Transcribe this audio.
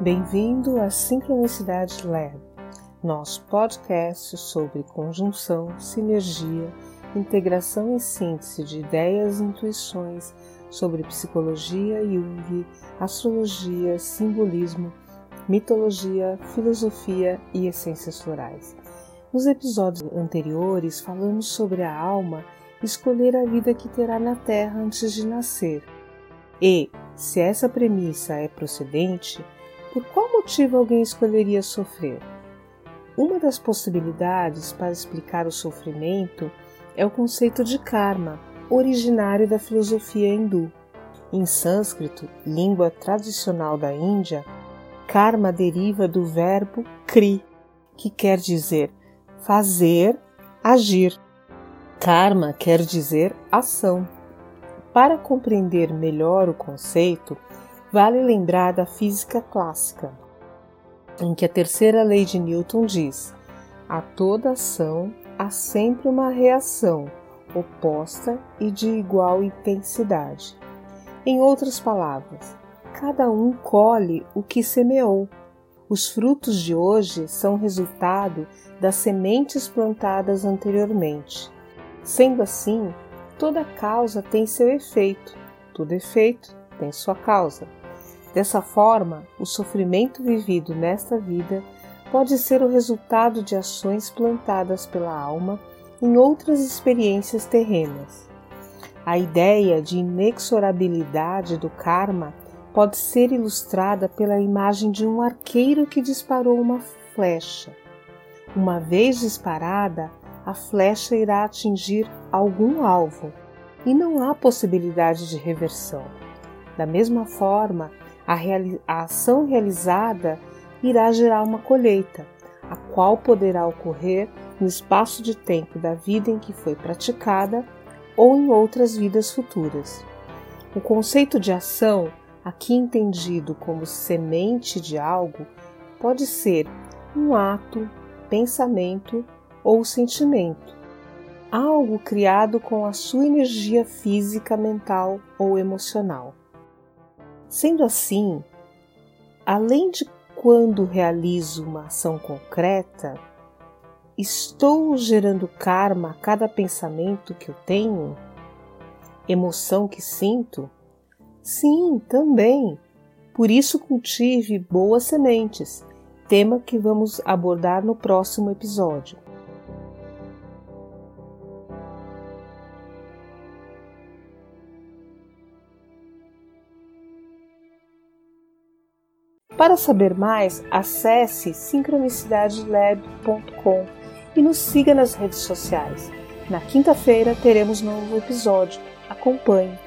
Bem-vindo à Sincronicidade Lab, nosso podcast sobre conjunção, sinergia, integração e síntese de ideias e intuições sobre psicologia, Jung, astrologia, simbolismo, mitologia, filosofia e essências florais. Nos episódios anteriores, falamos sobre a alma escolher a vida que terá na Terra antes de nascer. E, se essa premissa é procedente, por qual motivo alguém escolheria sofrer? Uma das possibilidades para explicar o sofrimento é o conceito de karma, originário da filosofia hindu. Em sânscrito, língua tradicional da Índia, karma deriva do verbo kri, que quer dizer fazer, agir. Karma quer dizer ação. Para compreender melhor o conceito, vale lembrar da física clássica, em que a terceira lei de Newton diz: a toda ação há sempre uma reação oposta e de igual intensidade. Em outras palavras, cada um colhe o que semeou. Os frutos de hoje são resultado das sementes plantadas anteriormente. Sendo assim, toda causa tem seu efeito, todo efeito tem sua causa. Dessa forma, o sofrimento vivido nesta vida pode ser o resultado de ações plantadas pela alma em outras experiências terrenas. A ideia de inexorabilidade do karma pode ser ilustrada pela imagem de um arqueiro que disparou uma flecha. Uma vez disparada, a flecha irá atingir algum alvo e não há possibilidade de reversão. Da mesma forma, a, a ação realizada irá gerar uma colheita, a qual poderá ocorrer no espaço de tempo da vida em que foi praticada ou em outras vidas futuras. O conceito de ação, aqui entendido como semente de algo, pode ser um ato, pensamento ou sentimento. Algo criado com a sua energia física, mental ou emocional. Sendo assim, além de quando realizo uma ação concreta, estou gerando karma a cada pensamento que eu tenho? Emoção que sinto? Sim, também. Por isso cultive boas sementes, tema que vamos abordar no próximo episódio. Para saber mais, acesse sincronicidadelab.com e nos siga nas redes sociais. Na quinta-feira teremos novo episódio. Acompanhe!